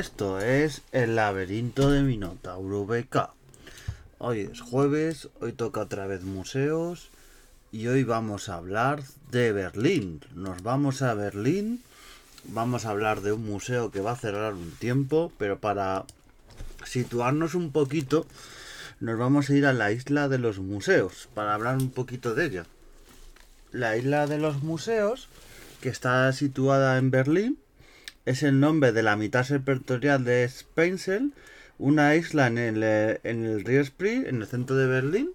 Esto es el laberinto de Minotauro BK. Hoy es jueves, hoy toca otra vez museos y hoy vamos a hablar de Berlín. Nos vamos a Berlín, vamos a hablar de un museo que va a cerrar un tiempo, pero para situarnos un poquito, nos vamos a ir a la isla de los museos para hablar un poquito de ella. La isla de los museos, que está situada en Berlín, es el nombre de la mitad septentrional de Spensel, una isla en el, eh, en el río Spree, en el centro de Berlín.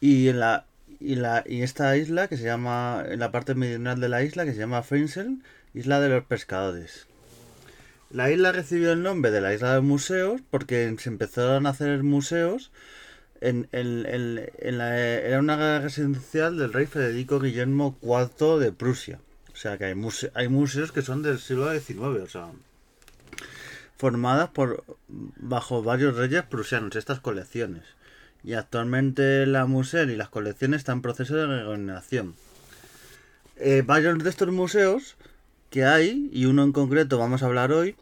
Y en la y, la, y esta isla que se llama, en la parte meridional de la isla, que se llama Feinsel, isla de los pescadores. La isla recibió el nombre de la isla de museos porque se empezaron a hacer museos en, la, era una residencial del rey Federico Guillermo IV de Prusia. O sea que hay, museos que son del siglo XIX, o sea, formadas por bajo varios reyes prusianos, estas colecciones. Y actualmente la museo y las colecciones están en proceso de reorganización. Eh, varios de estos museos que hay, y uno en concreto vamos a hablar hoy,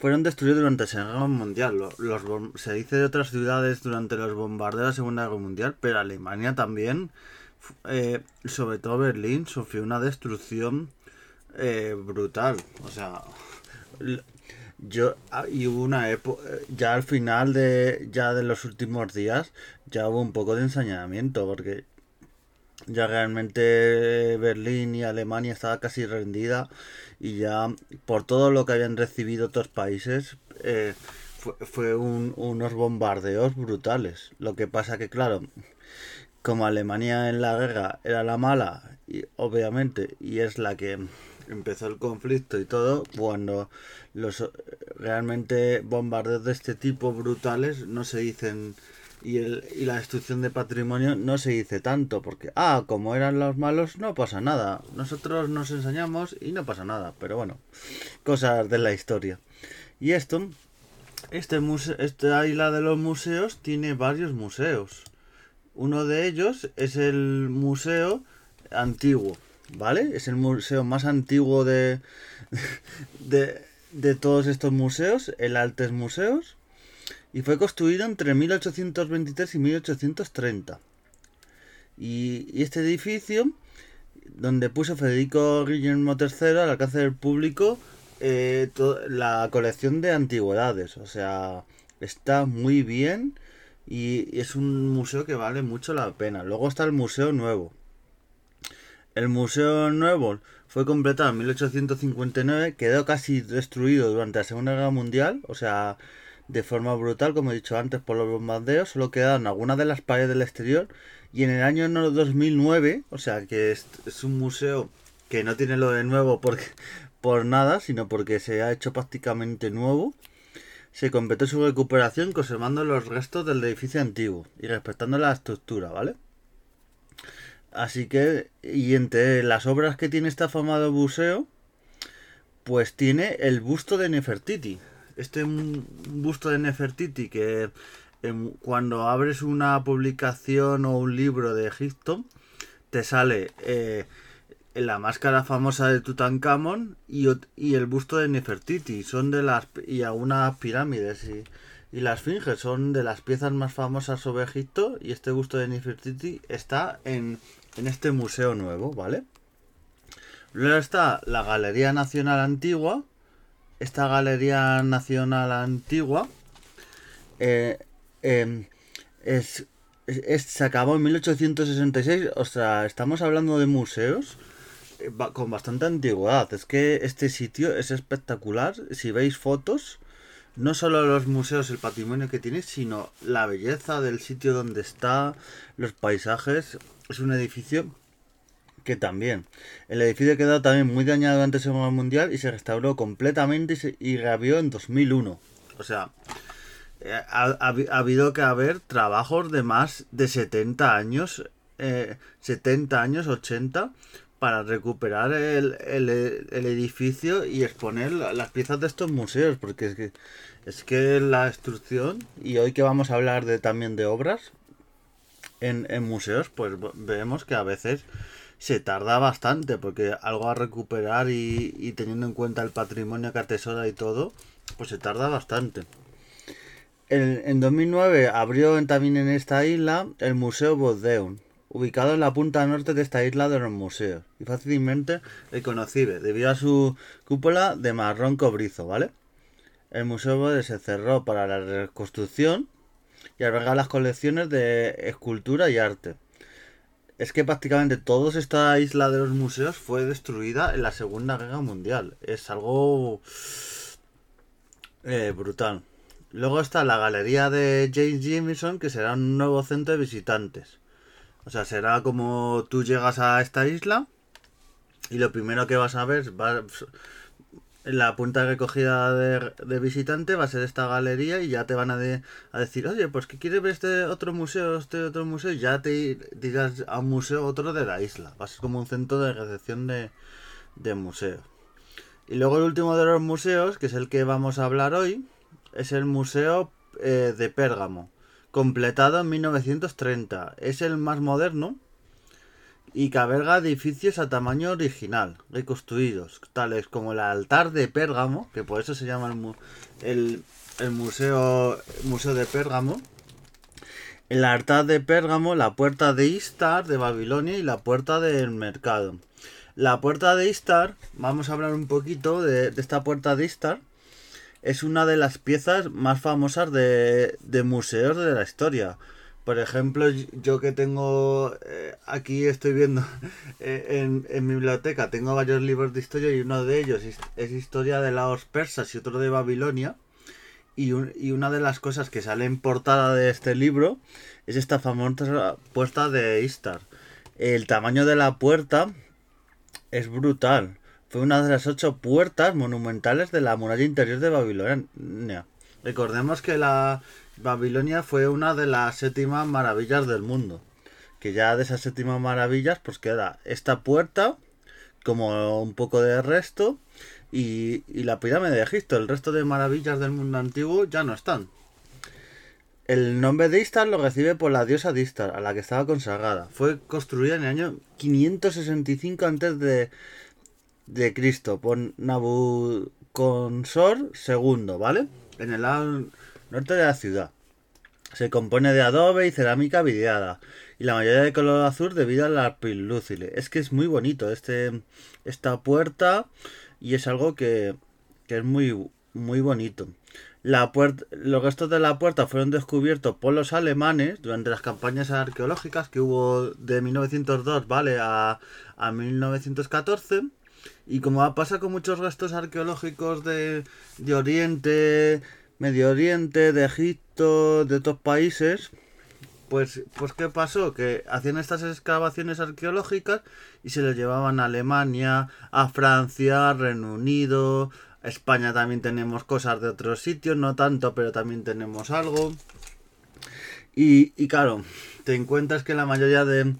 fueron destruidos durante la Segunda Guerra Mundial. Los, se dice de otras ciudades durante los bombardeos de la Segunda Guerra Mundial, pero Alemania también, eh, sobre todo Berlín, sufrió una destrucción eh, brutal. O sea, yo ah, y hubo una época, ya al final de ya de los últimos días, ya hubo un poco de ensañamiento porque ya realmente Berlín y Alemania estaba casi rendida y ya por todo lo que habían recibido otros países eh, fue, unos bombardeos brutales. Lo que pasa que claro, como Alemania en la guerra era la mala, y, obviamente, y es la que empezó el conflicto y todo, cuando los realmente bombardeos de este tipo brutales no se dicen y, el, y la destrucción de patrimonio no se dice tanto, porque, ah, como eran los malos, no pasa nada. Nosotros nos enseñamos y no pasa nada, pero bueno, cosas de la historia. Y esto, este museo, esta isla de los museos tiene varios museos. Uno de ellos es el museo antiguo, ¿vale? Es el museo más antiguo de, de, todos estos museos, el Altes Museos, y fue construido entre 1823 y 1830. Y, este edificio, donde puso Federico Guillermo III al alcance del público eh, la colección de antigüedades, o sea, está muy bien y es un museo que vale mucho la pena. Luego está el Museo Nuevo, el Museo Nuevo fue completado en 1859, quedó casi destruido durante la Segunda Guerra Mundial, o sea, de forma brutal, como he dicho antes, por los bombardeos, solo quedaron algunas de las paredes del exterior, y en el año 2009, o sea, que es, un museo que no tiene lo de nuevo porque, por nada, sino porque se ha hecho prácticamente nuevo, se completó su recuperación conservando los restos del edificio antiguo y respetando la estructura, ¿vale? Así que, y entre las obras que tiene este afamado museo, pues tiene el busto de Nefertiti. Este busto de Nefertiti que em, cuando abres una publicación o un libro de Egipto, te sale eh, la máscara famosa de Tutankamón y, y, el busto de Nefertiti. Son de las. y algunas pirámides. Y, y las Esfinge son de las piezas más famosas sobre Egipto. Y este busto de Nefertiti está en en este museo nuevo, ¿vale? Luego está la Galería Nacional Antigua. Esta Galería Nacional Antigua eh, em, es, se acabó en 1866. O sea, estamos hablando de museos eh, con bastante antigüedad. Es que este sitio es espectacular. Si veis fotos, no solo los museos, el patrimonio que tiene, sino la belleza del sitio donde está, los paisajes es un edificio que también. El edificio quedó también muy dañado durante la Segunda Mundial y se restauró completamente y, se, y reabrió en 2001. O sea, eh, ha, habido que haber trabajos de más de 70 años, 70 eh, años, 80, para recuperar el, el, edificio y exponer las piezas de estos museos, porque es que, es que la destrucción, y hoy que vamos a hablar de, también de obras, en, en museos, pues vemos que a veces se tarda bastante, porque algo a recuperar y, teniendo en cuenta el patrimonio que atesora y todo, pues se tarda bastante. En, 2009 abrió también en esta isla el Museo Boddeum, ubicado en la punta norte de esta isla de los museos, y fácilmente reconocible debido a su cúpula de marrón cobrizo, ¿vale? El museo se cerró para la reconstrucción y alberga las colecciones de escultura y arte. Es que prácticamente toda esta isla de los museos fue destruida en la Segunda Guerra Mundial. Es algo eh, brutal. Luego está la galería de James Jameson, que será un nuevo centro de visitantes. O sea, será como tú llegas a esta isla y lo primero que vas a ver va, la punta de recogida de, visitante va a ser esta galería y ya te van a, decir, oye, pues que quieres ver este otro museo, este otro museo, y ya te dirás a un museo otro de la isla. Va a ser como un centro de recepción de, de museos. Y luego el último de los museos, que es el que vamos a hablar hoy, es el Museo eh, de Pérgamo, completado en 1930. Es el más moderno y que alberga edificios a tamaño original, reconstruidos, tales como el altar de Pérgamo, que por eso se llama el, museo, museo de Pérgamo, el altar de Pérgamo, la puerta de Istar de Babilonia y la puerta del mercado. La puerta de Istar, vamos a hablar un poquito de, esta puerta de Istar, es una de las piezas más famosas de, museos de la historia por ejemplo, yo que tengo eh, aquí estoy viendo eh, en, mi biblioteca, tengo varios libros de historia y uno de ellos es, historia de los persas y otro de Babilonia. Y, y, una de las cosas que sale en portada de este libro es esta famosa puerta de Istar. El tamaño de la puerta es brutal. Fue una de las ocho puertas monumentales de la muralla interior de Babilonia. Recordemos que la, Babilonia fue una de las séptimas maravillas del mundo. Que ya de esas séptimas maravillas, pues queda esta puerta, como un poco de resto, y, la pirámide de Egipto. El resto de maravillas del mundo antiguo ya no están. El nombre de Istar lo recibe por la diosa de Istar, a la que estaba consagrada. Fue construida en el año 565 antes de, de Cristo por Nabucodonosor II, ¿vale? En el año norte de la ciudad. Se compone de adobe y cerámica vidriada y la mayoría de color azul debido al lúcile. Es que es muy bonito este esta puerta y es algo que, que es muy muy bonito. La puerta, los restos de la puerta fueron descubiertos por los alemanes durante las campañas arqueológicas que hubo de 1902 ¿vale? a, a 1914. Y como pasa con muchos restos arqueológicos de, de Oriente, Medio Oriente, de Egipto, de otros países, pues, pues ¿qué pasó? Que hacían estas excavaciones arqueológicas y se les llevaban a Alemania, a Francia, Reino Unido, a España también tenemos cosas de otros sitios, no tanto, pero también tenemos algo. Y, y claro, te encuentras que la mayoría de,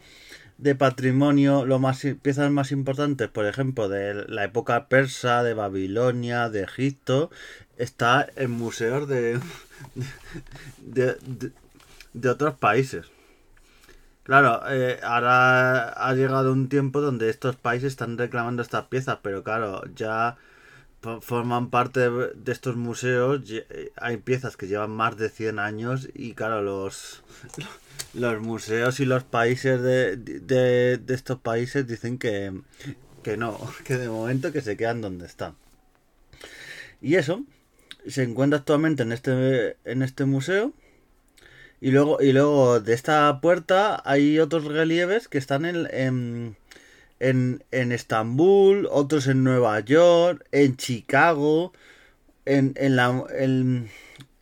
de patrimonio, lo más piezas más importantes, por ejemplo, de la época persa, de Babilonia, de Egipto, está en museos de, de, de, otros países. Claro, eh, ahora ha llegado un tiempo donde estos países están reclamando estas piezas, pero claro, ya forman parte de estos museos, eh, hay piezas que llevan más de 100 años y claro, los, los museos y los países de, de, estos países dicen que, que no, que de momento que se quedan donde están. Y eso, se encuentra actualmente en este, en este museo. Y luego, y luego de esta puerta hay otros relieves que están en, en, en Estambul, otros en Nueva York, en Chicago, en, en, la, en,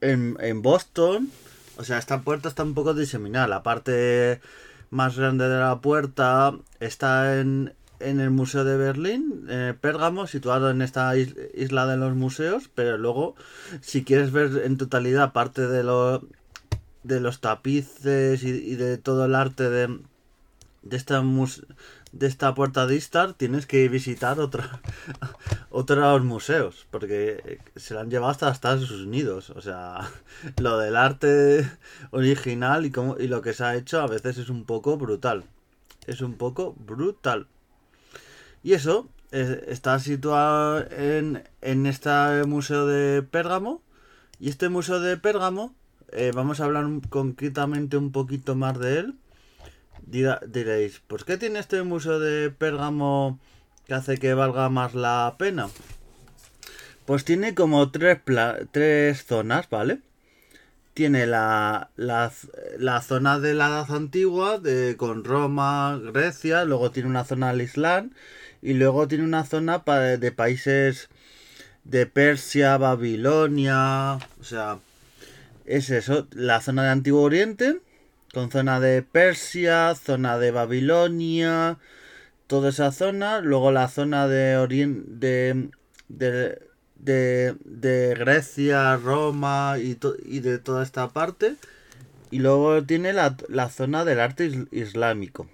en, Boston. O sea, esta puerta está un poco diseminada. La parte más grande de la puerta está en, en el Museo de Berlín, eh, Pérgamo, situado en esta isla de los museos, pero luego, si quieres ver en totalidad parte de, lo, de los tapices y, de todo el arte de, de, esta, de esta puerta de Istar, tienes que visitar otra, otros museos, porque se la han llevado hasta Estados Unidos. O sea, lo del arte original y, cómo, y lo que se ha hecho a veces es un poco brutal. Es un poco brutal. Y eso, eh, está situado en, en este museo de Pérgamo. Y este museo de Pérgamo, eh, vamos a hablar concretamente un poquito más de él. Diréis, ¿por qué tiene este museo de Pérgamo que hace que valga más la pena? Pues tiene como tres, pla- tres zonas, ¿vale? Tiene la, la, la zona de la Edad Antigua, de, con Roma, Grecia, luego tiene una zona del Islam y luego tiene una zona de países de Persia, Babilonia, o sea, es eso, la zona de Antiguo Oriente, con zona de Persia, zona de Babilonia, toda esa zona, luego la zona de Oriente, de, de, de, de Grecia, Roma y, to- y de toda esta parte, y luego tiene la, la zona del arte is- islámico.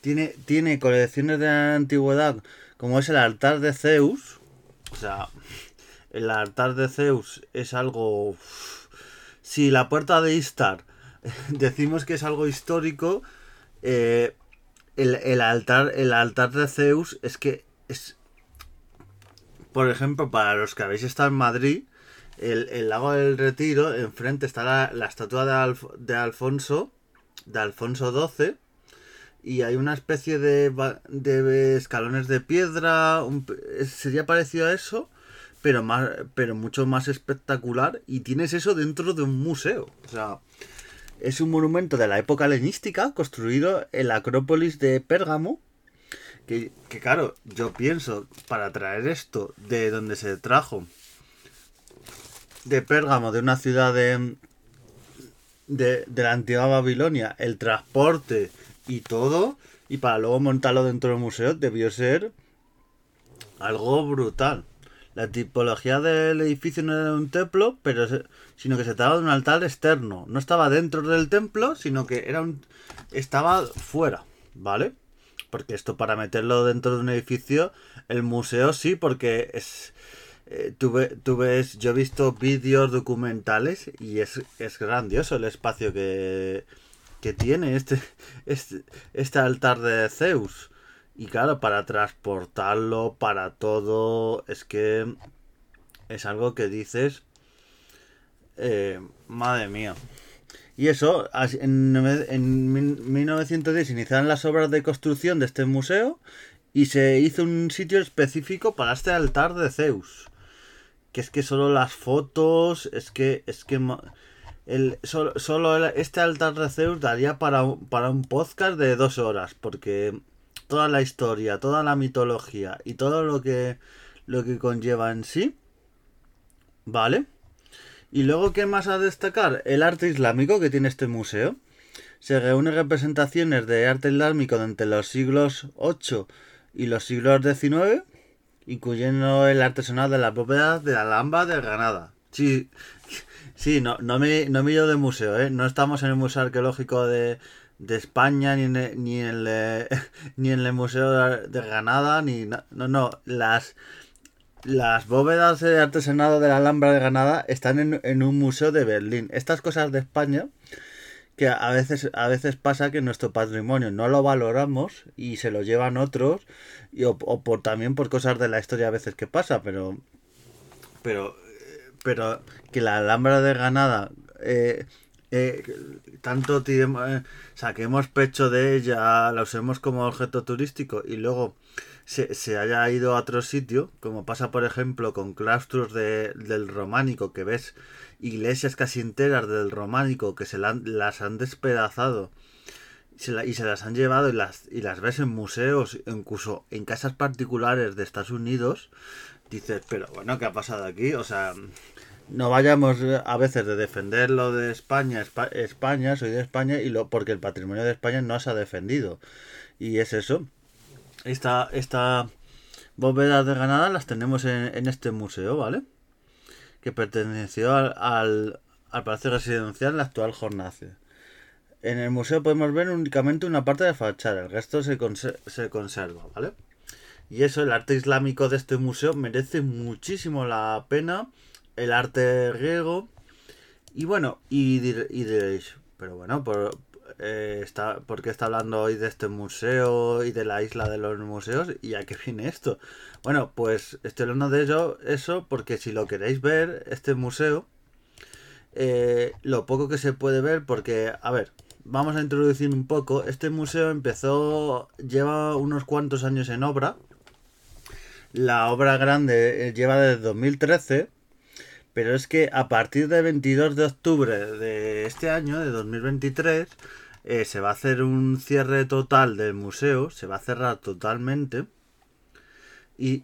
Tiene, tiene colecciones de antigüedad como es el altar de Zeus. O sea, el altar de Zeus es algo... Si la puerta de Istar decimos que es algo histórico, eh, el, el altar, el altar de Zeus es que es... Por ejemplo, para los que habéis estado en Madrid, el, el lago del Retiro, enfrente está la, estatua de, Alf- de Alfonso, de Alfonso XII, y hay una especie de, de escalones de piedra, un sería parecido a eso, pero más, pero mucho más espectacular, y tienes eso dentro de un museo, o sea, es un monumento de la época helenística construido en la Acrópolis de Pérgamo, que, que claro, yo pienso, para traer esto de donde se trajo, de Pérgamo, de una ciudad de, de, de la antigua Babilonia, el transporte y todo, y para luego montarlo dentro del museo, debió ser algo brutal. La tipología del edificio no era un templo, pero sino que se trataba de un altar externo. No estaba dentro del templo, sino que era un estaba fuera, ¿vale? Porque esto para meterlo dentro de un edificio, el museo sí, porque es eh, tú, ve- tú ves, yo he visto vídeos documentales y es, es grandioso el espacio que, que tiene este, este, este altar de Zeus. Y claro, para transportarlo, para todo, es que es algo que dices, eh, madre mía. Y eso, en, en mil- 1910 iniciaron las obras de construcción de este museo y se hizo un sitio específico para este altar de Zeus. Que es que solo las fotos, es que, es que el, solo, solo este altar de Zeus daría para, para un podcast de dos horas, porque toda la historia, toda la mitología y todo lo que, lo que conlleva en sí, ¿vale? Y luego, ¿qué más a destacar? El arte islámico que tiene este museo. Se reúnen representaciones de arte islámico de entre los siglos 8 y los siglos XIX, incluyendo el artesanal de las bóvedas de Alhambra de Granada. Sí, sí, no, no me, no me de museo, ¿eh? No estamos en el Museo Arqueológico de, de España, ni en, ni, en el, ni en el Museo de Granada, ni... No, no, las... Las bóvedas de artesanado de la Alhambra de Granada están en, en un museo de Berlín. Estas cosas de España, que a veces, a veces pasa que nuestro patrimonio no lo valoramos y se lo llevan otros, y, o, o por, también por cosas de la historia a veces que pasa, pero, pero, eh, pero que la Alhambra de Granada, eh, eh, tanto eh, saquemos pecho de ella, la usemos como objeto turístico y luego se, se haya ido a otro sitio, como pasa por ejemplo con claustros de- del románico, que ves iglesias casi enteras del románico que se las han despedazado y se las han llevado y las, y las ves en museos, incluso en casas particulares de Estados Unidos, dices, pero bueno, ¿qué ha pasado aquí? O sea, no vayamos a veces de defender lo de España, Espa- España, soy de España, y lo porque el patrimonio de España no se ha defendido. Y es eso. Esta, esta bóveda de Granada las tenemos en, en este museo, ¿vale? Que perteneció al, al, al Palacio Residencial, la actual Jornace. En el museo podemos ver únicamente una parte de la fachada, el resto se, conse- se conserva, ¿vale? Y eso, el arte islámico de este museo merece muchísimo la pena. El arte griego. Y bueno, y, dir- y diréis, pero bueno, por, eh, está, ¿por qué está hablando hoy de este museo y de la isla de los museos? ¿Y a qué viene esto? Bueno, pues estoy hablando de ello, eso, porque si lo queréis ver, este museo, eh, lo poco que se puede ver, porque, a ver, vamos a introducir un poco. Este museo empezó, lleva unos cuantos años en obra. La obra grande eh, lleva desde 2013 pero es que a partir del 22 de octubre de este año, de 2023, eh, se va a hacer un cierre total del museo, se va a cerrar totalmente y,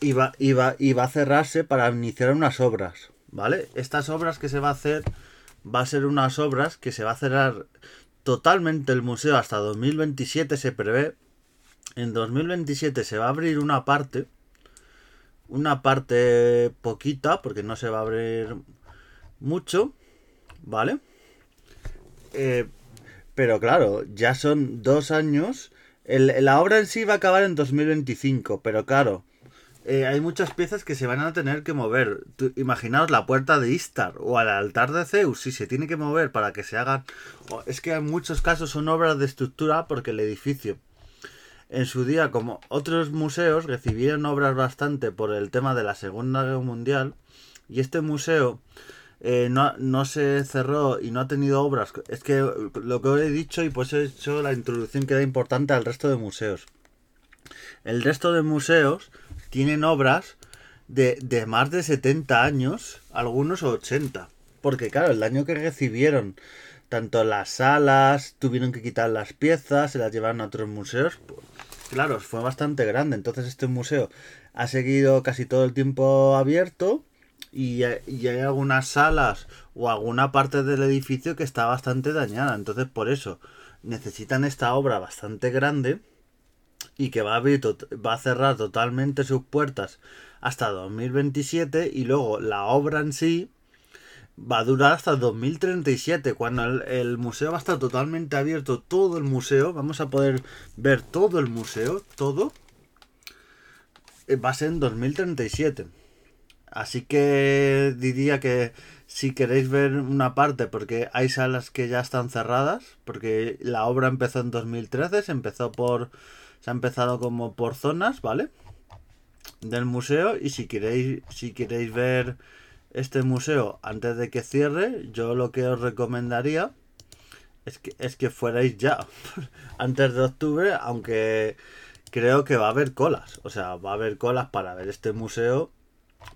y, va, a cerrarse para iniciar unas obras, ¿vale? Estas obras que se va a hacer va a ser unas obras que se va a cerrar totalmente el museo hasta 2027 se prevé. En 2027 se va a abrir una parte una parte poquita, porque no se va a abrir mucho, ¿vale? Eh, pero claro, ya son dos años. la obra en sí va a acabar en 2025, pero claro, eh, hay muchas piezas que se van a tener que mover. imaginaos la puerta de Istar o al altar de Zeus, si se tiene que mover para que se hagan... Es que en muchos casos son obras de estructura porque el edificio en su día, como otros museos, recibieron obras bastante por el tema de la Segunda Guerra Mundial. Y este museo eh, no, se cerró y no ha tenido obras. Es que lo que he dicho y pues he hecho la introducción que era importante al resto de museos. El resto de museos tienen obras de, de más de 70 años, algunos 80. Porque claro, el año que recibieron tanto las salas, tuvieron que quitar las piezas, se las llevaron a otros museos. Claro, fue bastante grande. Entonces este museo ha seguido casi todo el tiempo abierto y, hay algunas salas o alguna parte del edificio que está bastante dañada. Entonces por eso necesitan esta obra bastante grande y que va a, abrir va a cerrar totalmente sus puertas hasta 2027 y luego la obra en sí va a durar hasta 2037, cuando el, museo va a estar totalmente abierto, todo el museo, vamos a poder ver todo el museo, todo, eh, va a ser en 2037. Así que diría que si queréis ver una parte, porque hay salas que ya están cerradas, porque la obra empezó en 2013, se empezó por, se ha empezado como por zonas, ¿vale? Del museo y si queréis, si queréis ver este museo antes de que cierre, yo lo que os recomendaría es que, es que fuerais ya antes de octubre, aunque creo que va a haber colas. O sea, va a haber colas para ver este museo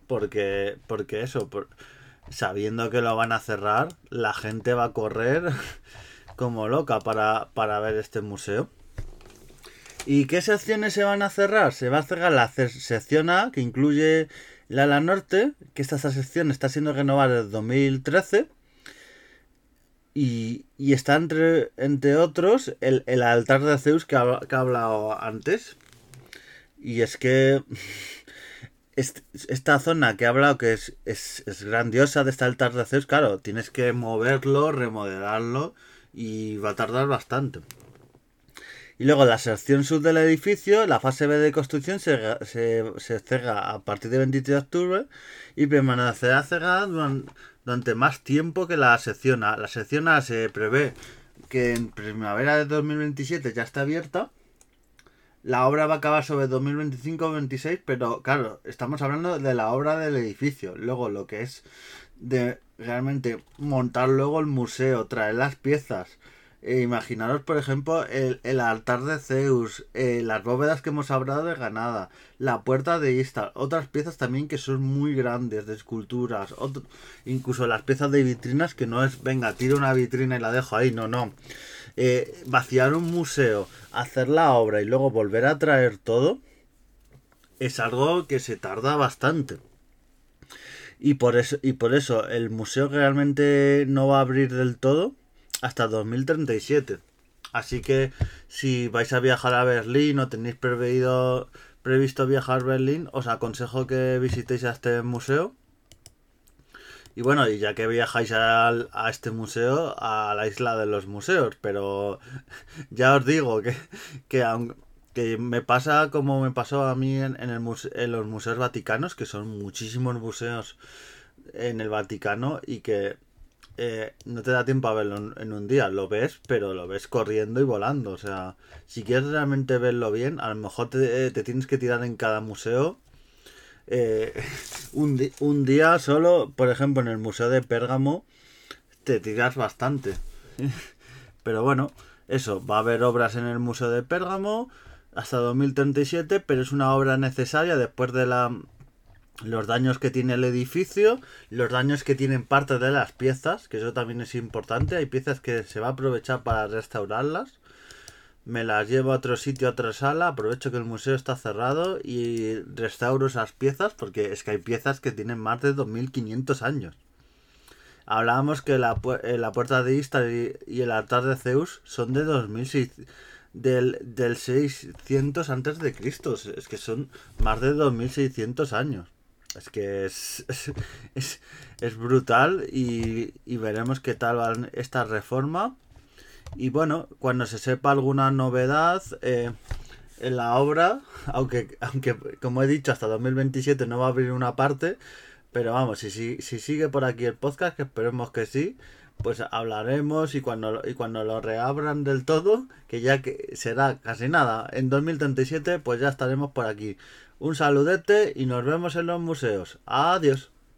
porque, porque eso, sabiendo que lo van a cerrar, la gente va a correr como loca para, para ver este museo. ¿Y qué secciones se van a cerrar? Se va a cerrar la sección A, que incluye la ala norte, que esta sección está siendo renovada desde 2013. Y, y está entre, entre otros el, altar de Zeus que ha, hablado antes. Y es que esta zona que ha hablado que es, es, es, grandiosa de este altar de Zeus, claro, tienes que moverlo, remodelarlo y va a tardar bastante. Y luego la sección sur del edificio, la fase B de construcción se, se, se cerra a partir del 23 de octubre y permanecerá cerrada durante, más tiempo que la sección A. La sección A se prevé que en primavera de 2027 ya está abierta. La obra va a acabar sobre 2025-26, pero claro, estamos hablando de la obra del edificio. Luego lo que es de realmente montar luego el museo, traer las piezas, eh, imaginaros, por ejemplo, el, altar de Zeus, eh, las bóvedas que hemos hablado de Ganada, la puerta de Istar, otras piezas también que son muy grandes, de esculturas, incluso las piezas de vitrinas que no es, venga, tiro una vitrina y la dejo ahí, no, no. Eh, vaciar un museo, hacer la obra y luego volver a traer todo, es algo que se tarda bastante. Y por eso, y por eso el museo realmente no va a abrir del todo hasta 2037. Así que si vais a viajar a Berlín o tenéis previsto, previsto viajar a Berlín, os aconsejo que visitéis a este museo. Y bueno, y ya que viajáis a, a este museo, a la isla de los museos, pero ya os digo que, que, que me pasa como me pasó a mí en, el en los museos vaticanos, que son muchísimos museos en el Vaticano y que eh, no te da tiempo a verlo en un día, lo ves, pero lo ves corriendo y volando. O sea, si quieres realmente verlo bien, a lo mejor te, tienes que tirar en cada museo. Eh, un, un, día solo, por ejemplo, en el Museo de Pérgamo, te tiras bastante. pero bueno, eso, va a haber obras en el Museo de Pérgamo hasta 2037, pero es una obra necesaria después de la los daños que tiene el edificio, los daños que tienen parte de las piezas, que eso también es importante. Hay piezas que se va a aprovechar para restaurarlas. Me las llevo a otro sitio, a otra sala, aprovecho que el museo está cerrado y restauro esas piezas porque es que hay piezas que tienen más de 2500 años. Hablábamos que la, eh, la puerta de Istar y, el altar de Zeus son de 2600 del, del 600 antes de Cristo, es que son más de 2600 años. Es que es, es, brutal y, veremos qué tal va esta reforma. Y bueno, cuando se sepa alguna novedad eh, en la obra, aunque, aunque como he dicho, hasta 2027 no va a abrir una parte, pero vamos, si, si, si sigue por aquí el podcast, que esperemos que sí, pues hablaremos y cuando, y cuando lo reabran del todo, que ya que será casi nada, en 2037 pues ya estaremos por aquí. Un saludete y nos vemos en los museos. Adiós.